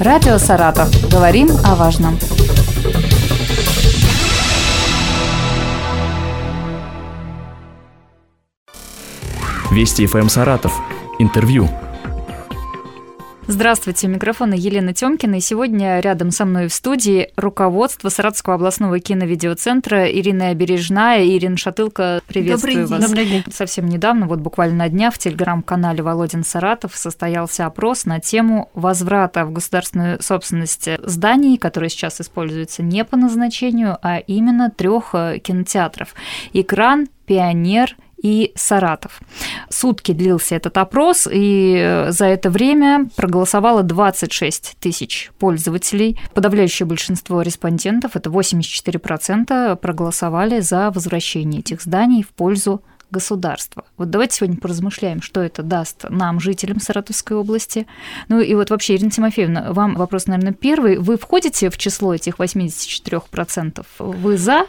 Радио «Саратов». Говорим о важном. Вести ФМ «Саратов». Интервью. Здравствуйте, микрофон Елена Тёмкина. И сегодня рядом со мной в студии руководство Саратовского областного киновидеоцентра Ирина Бережная. Ирина Шатылка, приветствую Добрый день. вас. Добрый день. Совсем недавно, вот буквально на днях, в телеграм-канале Володин Саратов состоялся опрос на тему возврата в государственную собственность зданий, которые сейчас используются не по назначению, а именно трех э, кинотеатров. «Экран», «Пионер» и Саратов. Сутки длился этот опрос, и э, за это время проголосовало 26 тысяч пользователей. Подавляющее большинство респондентов, это 84%, проголосовали за возвращение этих зданий в пользу государства. Вот давайте сегодня поразмышляем, что это даст нам, жителям Саратовской области. Ну и вот вообще, Ирина Тимофеевна, вам вопрос, наверное, первый. Вы входите в число этих 84%? Вы за?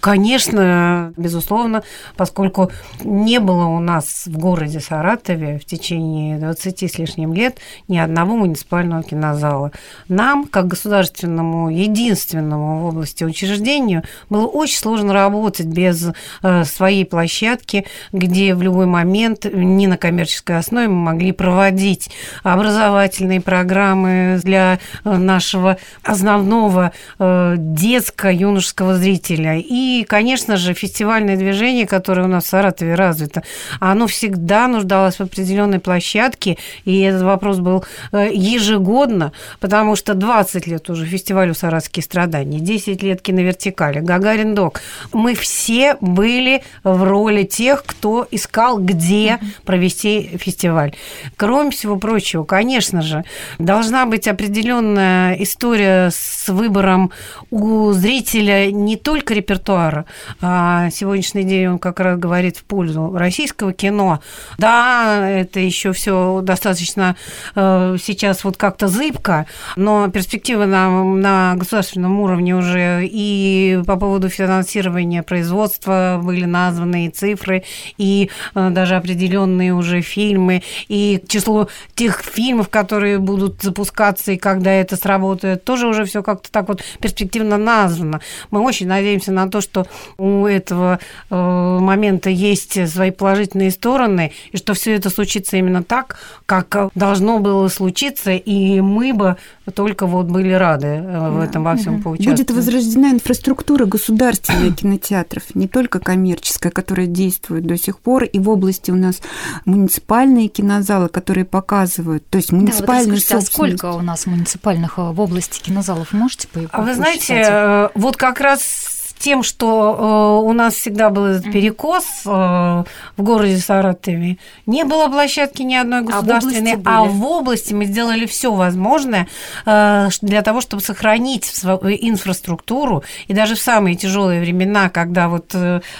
Конечно, безусловно, поскольку не было у нас в городе Саратове в течение 20 с лишним лет ни одного муниципального кинозала. Нам, как государственному, единственному в области учреждению, было очень сложно работать без э, своей площадки, где в любой момент не на коммерческой основе мы могли проводить образовательные программы для э, нашего основного э, детско-юношеского зрителя. И, конечно же, фестивальное движение, которое у нас в Саратове развито, оно всегда нуждалось в определенной площадке, и этот вопрос был э, ежегодно, потому что 20 лет уже фестивалю «Саратовские страдания», 10 лет киновертикали, Гагарин Док. Мы все были в роли тех, кто искал, где провести фестиваль. Кроме всего прочего, конечно же, должна быть определенная история с выбором у зрителя не только репертуара, а сегодняшний день он как раз говорит в пользу российского кино. Да, это еще все достаточно э, сейчас вот как-то зыбко, но перспективы на, на государственном уровне уже и по поводу финансирования производства были названы и цифры, и э, даже определенные уже фильмы, и число тех фильмов, которые будут запускаться, и когда это сработает, тоже уже все как-то так вот перспективно названо. Мы очень надеемся на то, что у этого э, момента есть свои положительные стороны, и что все это случится именно так, как должно было случиться, и мы бы только вот были рады э, в этом во всем поучаствовать. Будет возрождена инфраструктура государственных кинотеатров, не только коммерческая, которая действует до сих пор, и в области у нас муниципальные кинозалы, которые показывают, то есть Да, вот муниципальные расскажите, а сколько у нас муниципальных э, в области кинозалов? Можете по А вы знаете, э, вот как раз тем, что э, у нас всегда был этот перекос э, в городе Саратове, не было площадки ни одной в государственной, области а в области мы сделали все возможное э, для того, чтобы сохранить свою инфраструктуру. И даже в самые тяжелые времена, когда вот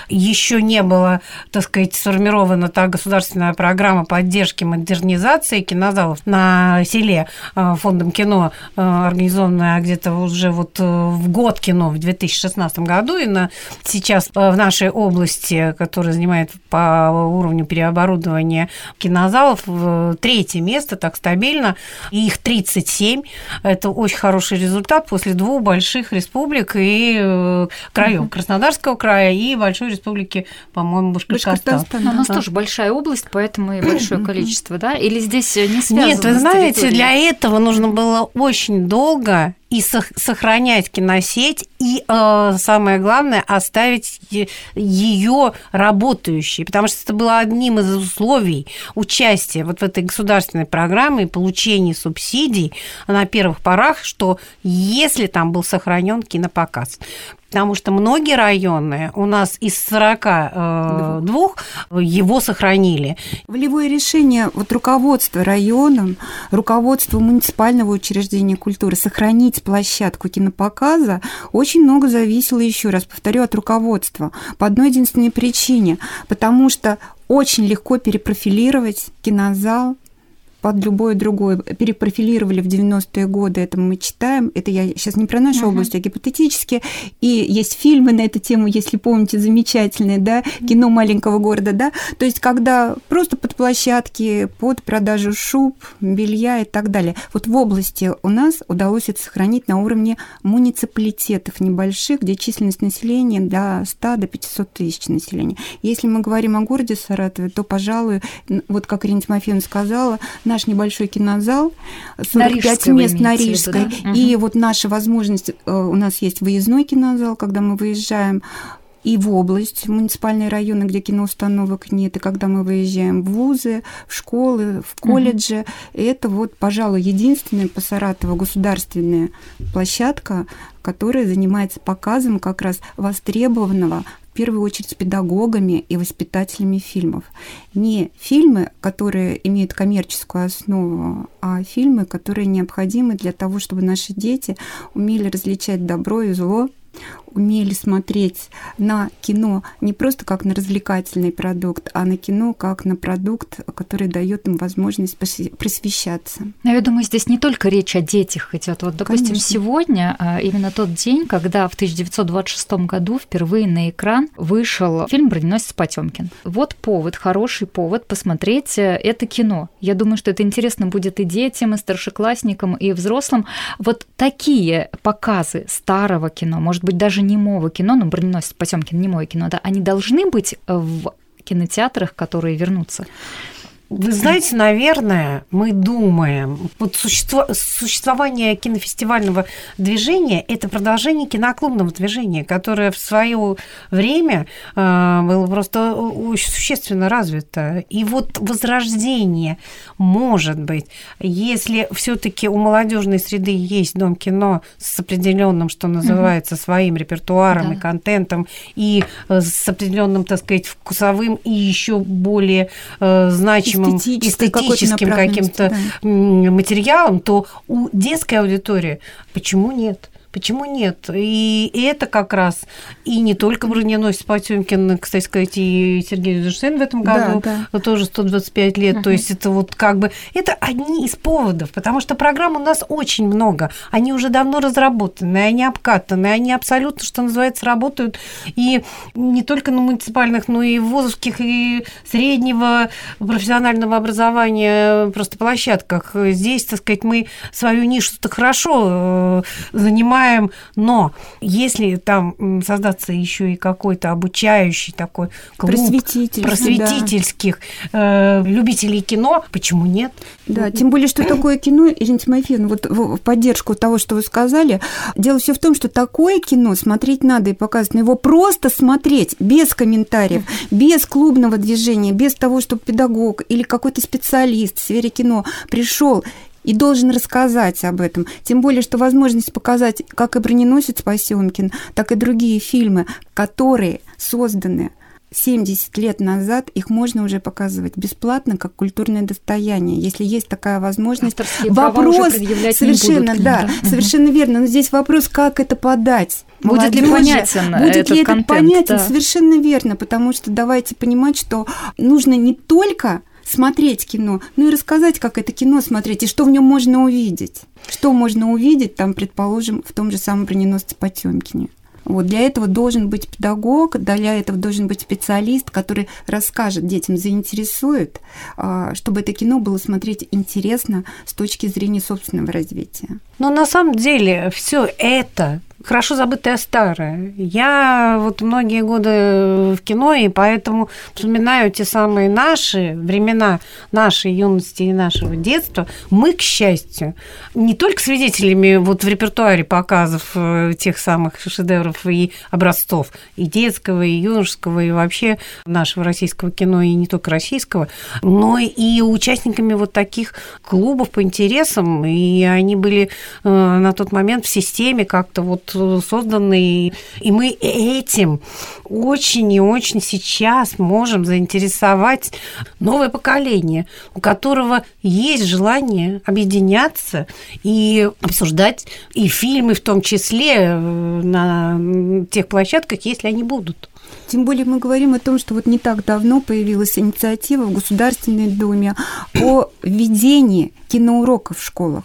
еще не было, так сказать, сформирована та государственная программа поддержки модернизации кинозалов на селе фондом кино, организованная где-то уже вот в год кино в 2016 году, и на, сейчас э, в нашей области, которая занимает по уровню переоборудования кинозалов, в третье место, так стабильно, и их 37. Это очень хороший результат после двух больших республик и э, краев Краснодарского края и большой республики, по-моему, Башкортостан. Башкортостан, Ну, у нас да. тоже большая область, поэтому и большое количество, да? Или здесь э, не связано Нет, вы знаете, для этого нужно было очень долго и сох- сохранять киносеть, и э, самое главное, оставить ее работающей, потому что это было одним из условий участия вот в этой государственной программе и получения субсидий на первых порах, что если там был сохранен кинопоказ. Потому что многие районы у нас из 42 его сохранили. Волевое решение вот руководства районом, руководства муниципального учреждения культуры сохранить площадку кинопоказа очень много зависело, еще раз повторю, от руководства. По одной единственной причине, потому что очень легко перепрофилировать кинозал под любое другое. Перепрофилировали в 90-е годы, это мы читаем. Это я сейчас не про нашу uh-huh. область, а гипотетически. И есть фильмы на эту тему, если помните, замечательные, да, кино маленького города, да. То есть, когда просто под площадки, под продажу шуб, белья и так далее. Вот в области у нас удалось это сохранить на уровне муниципалитетов небольших, где численность населения до 100 до 500 тысяч населения. Если мы говорим о городе Саратове, то, пожалуй, вот как Ирина Тимофеевна сказала, наш небольшой кинозал, 45 на мест на Рижской, виду, да? и угу. вот наша возможность, э, у нас есть выездной кинозал, когда мы выезжаем и в область, в муниципальные районы, где киноустановок нет, и когда мы выезжаем в вузы, в школы, в колледжи. Угу. Это вот, пожалуй, единственная по Саратову государственная площадка, которая занимается показом как раз востребованного в первую очередь с педагогами и воспитателями фильмов. Не фильмы, которые имеют коммерческую основу, а фильмы, которые необходимы для того, чтобы наши дети умели различать добро и зло, умели смотреть на кино не просто как на развлекательный продукт, а на кино как на продукт, который дает им возможность просвещаться. Я думаю, здесь не только речь о детях идет. Вот, допустим, Конечно. сегодня а, именно тот день, когда в 1926 году впервые на экран вышел фильм «Броненосец Потемкин». Вот повод, хороший повод посмотреть э, это кино. Я думаю, что это интересно будет и детям, и старшеклассникам, и взрослым. Вот такие показы старого кино, может быть, даже немого кино, ну, броненосец Потемкин немое кино, да, они должны быть в кинотеатрах, которые вернутся. Вы знаете, наверное, мы думаем, вот существо, существование кинофестивального движения – это продолжение киноклубного движения, которое в свое время э, было просто очень существенно развито. И вот возрождение может быть, если все-таки у молодежной среды есть дом кино с определенным, что называется, своим репертуаром да. и контентом, и э, с определенным, так сказать, вкусовым и еще более э, значимым эстетическим каким-то да. материалом, то у детской аудитории почему нет? Почему нет? И это как раз и не только броненосец Потемкин, кстати сказать, и Сергей Душин в этом году да, да. тоже 125 лет. Uh-huh. То есть это вот как бы это одни из поводов, потому что программ у нас очень много. Они уже давно разработаны, они обкатаны, они абсолютно, что называется, работают и не только на муниципальных, но и вузовских, и среднего профессионального образования просто площадках. Здесь, так сказать, мы свою нишу-то хорошо э, занимаем понимаем, но если там создаться еще и какой-то обучающий такой клуб Просветительский, просветительских да. э, любителей кино, почему нет? Да, тем более, что такое кино, Ирина Тимофеевна, вот в поддержку того, что вы сказали, дело все в том, что такое кино смотреть надо и показывать, но его просто смотреть без комментариев, без клубного движения, без того, чтобы педагог или какой-то специалист в сфере кино пришел и должен рассказать об этом. Тем более, что возможность показать как и «Броненосец Посемкин», так и другие фильмы, которые созданы 70 лет назад их можно уже показывать бесплатно как культурное достояние, если есть такая возможность. Авторские вопрос совершенно, будут, да, да, совершенно верно. Но здесь вопрос, как это подать. Будет Молодежи, ли понятен будет этот ли это контент, понятен? Да. Совершенно верно, потому что давайте понимать, что нужно не только смотреть кино, ну и рассказать, как это кино смотреть, и что в нем можно увидеть. Что можно увидеть, там, предположим, в том же самом броненосце Потемкине. Вот для этого должен быть педагог, для этого должен быть специалист, который расскажет детям, заинтересует, а, чтобы это кино было смотреть интересно с точки зрения собственного развития. Но на самом деле все это хорошо забытое старое. Я вот многие годы в кино, и поэтому вспоминаю те самые наши времена нашей юности и нашего детства. Мы, к счастью, не только свидетелями вот в репертуаре показов э, тех самых шедевров и образцов и детского, и юношеского, и вообще нашего российского кино, и не только российского, но и участниками вот таких клубов по интересам, и они были э, на тот момент в системе как-то вот созданы, и мы этим очень и очень сейчас можем заинтересовать новое поколение, у которого есть желание объединяться и обсуждать и фильмы в том числе э, на тех площадках, если они будут. Тем более мы говорим о том, что вот не так давно появилась инициатива в Государственной Думе о введении киноуроков в школах.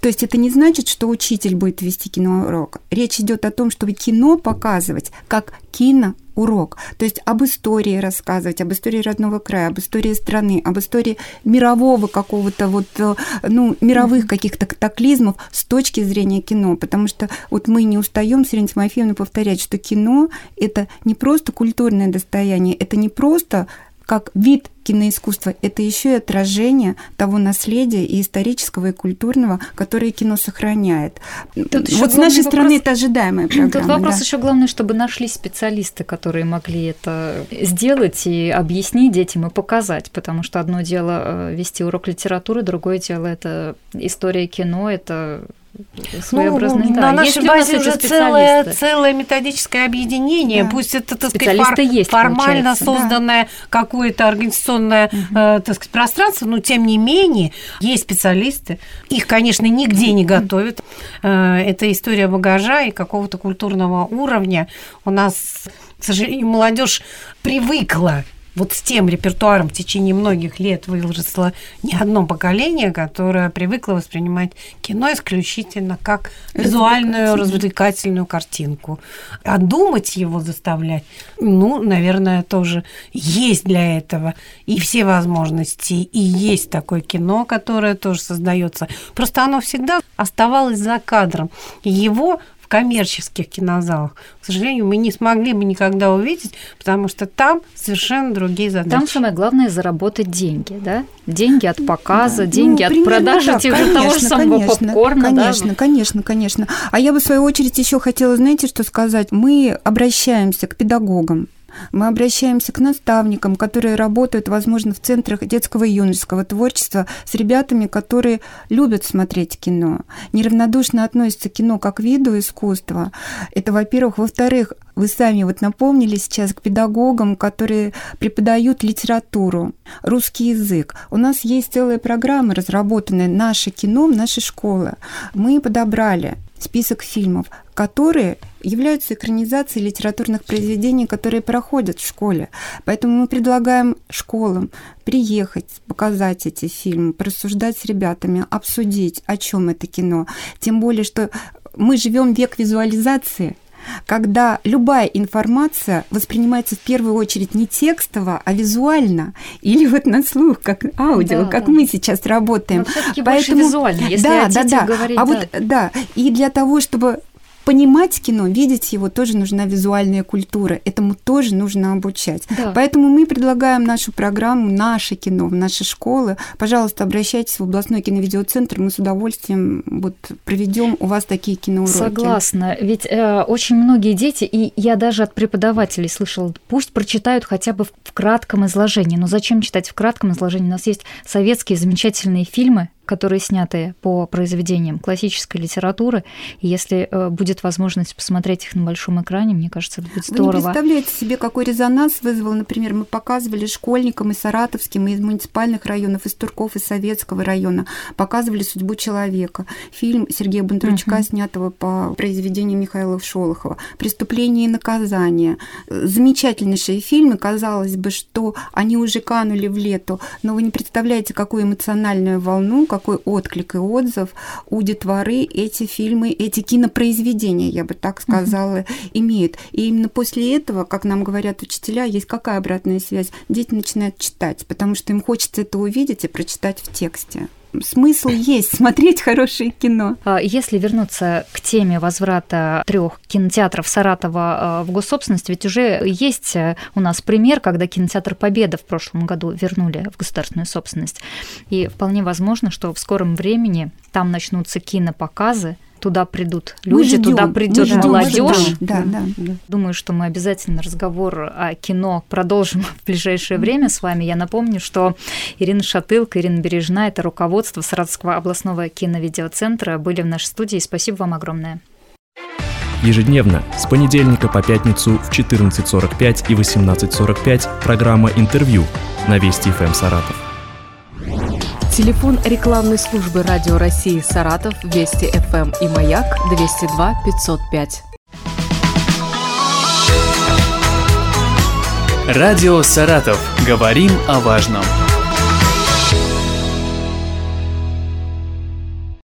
То есть это не значит, что учитель будет вести киноурок. Речь идет о том, чтобы кино показывать как кино урок. То есть об истории рассказывать, об истории родного края, об истории страны, об истории мирового какого-то вот, э, ну, мировых каких-то катаклизмов с точки зрения кино. Потому что вот мы не устаем с Ириной Тимофеевной повторять, что кино – это не просто культурное достояние, это не просто как вид киноискусства, это еще и отражение того наследия и исторического, и культурного, которое кино сохраняет. Тут вот с нашей вопрос... стороны это ожидаемая программа. Тут вопрос да. еще главный, чтобы нашлись специалисты, которые могли это сделать и объяснить детям и показать, потому что одно дело э, вести урок литературы, другое дело это история кино, это своеобразный. Ну, да. На нашей базе уже целое, целое методическое объединение, да. пусть это, так сказать, фор, есть, формально получается. созданное да. какое-то организационное угу. э, так сказать, пространство, но тем не менее есть специалисты. Их, конечно, нигде не готовят. Э, это история багажа и какого-то культурного уровня. У нас, к сожалению, молодежь привыкла вот с тем репертуаром в течение многих лет выросло не одно поколение, которое привыкло воспринимать кино исключительно как визуальную развлекательную картинку. А думать его заставлять, ну, наверное, тоже есть для этого и все возможности, и есть такое кино, которое тоже создается. Просто оно всегда оставалось за кадром. Его коммерческих кинозалах, к сожалению, мы не смогли бы никогда увидеть, потому что там совершенно другие задачи. Там самое главное заработать деньги, да? Деньги от показа, да. деньги ну, от продажи так, тех же того же самого конечно, попкорна. Конечно, да? конечно, конечно. А я бы в свою очередь еще хотела, знаете, что сказать? Мы обращаемся к педагогам, мы обращаемся к наставникам, которые работают, возможно, в центрах детского и юношеского творчества с ребятами, которые любят смотреть кино, неравнодушно относятся к кино как к виду искусства. Это, во-первых. Во-вторых, вы сами вот напомнили сейчас к педагогам, которые преподают литературу, русский язык. У нас есть целая программа, разработанная «Наше кино», «Наши школы». Мы подобрали список фильмов, которые являются экранизацией литературных произведений, которые проходят в школе. Поэтому мы предлагаем школам приехать, показать эти фильмы, порассуждать с ребятами, обсудить, о чем это кино. Тем более, что мы живем век визуализации, когда любая информация воспринимается в первую очередь не текстово, а визуально, или вот на слух, как аудио, да, как да. мы сейчас работаем. Но Поэтому визуально, если да, да, да. Говорить, а да. вот да, и для того, чтобы понимать кино, видеть его, тоже нужна визуальная культура. Этому тоже нужно обучать. Да. Поэтому мы предлагаем нашу программу «Наше кино» в наши школы. Пожалуйста, обращайтесь в областной киновидеоцентр, мы с удовольствием вот проведем у вас такие киноуроки. Согласна. Ведь э, очень многие дети, и я даже от преподавателей слышала, пусть прочитают хотя бы в кратком изложении. Но зачем читать в кратком изложении? У нас есть советские замечательные фильмы, которые сняты по произведениям классической литературы. И если э, будет возможность посмотреть их на большом экране, мне кажется, это будет здорово. Вы не представляете себе, какой резонанс вызвал, например, мы показывали школьникам из Саратовским, из муниципальных районов, из Турков, из Советского района, показывали «Судьбу человека», фильм Сергея Бондарчука, uh-huh. снятого по произведению Михаила Шолохова, «Преступление и наказание». Замечательнейшие фильмы, казалось бы, что они уже канули в лету, но вы не представляете, какую эмоциональную волну, какой отклик и отзыв у детворы эти фильмы, эти кинопроизведения, я бы так сказала, mm-hmm. имеют. И именно после этого, как нам говорят учителя, есть какая обратная связь? Дети начинают читать, потому что им хочется это увидеть и прочитать в тексте смысл есть смотреть хорошее кино. А если вернуться к теме возврата трех кинотеатров Саратова а, в госсобственность, ведь уже есть э, у нас пример, когда кинотеатр Победа в прошлом году вернули в государственную собственность. И вполне возможно, что в скором времени там начнутся кинопоказы, туда придут люди, ждем, туда придет молодежь. Да, да, да. Думаю, что мы обязательно разговор о кино продолжим в ближайшее время с вами. Я напомню, что Ирина Шатылка, Ирина Бережна, это руководство Саратовского областного киновидеоцентра, были в нашей студии. Спасибо вам огромное. Ежедневно с понедельника по пятницу в 14.45 и 18.45 программа «Интервью» на Вести ФМ Саратов. Телефон рекламной службы Радио России Саратов, Вести ФМ и Маяк 202 505. Радио «Саратов». Говорим о важном.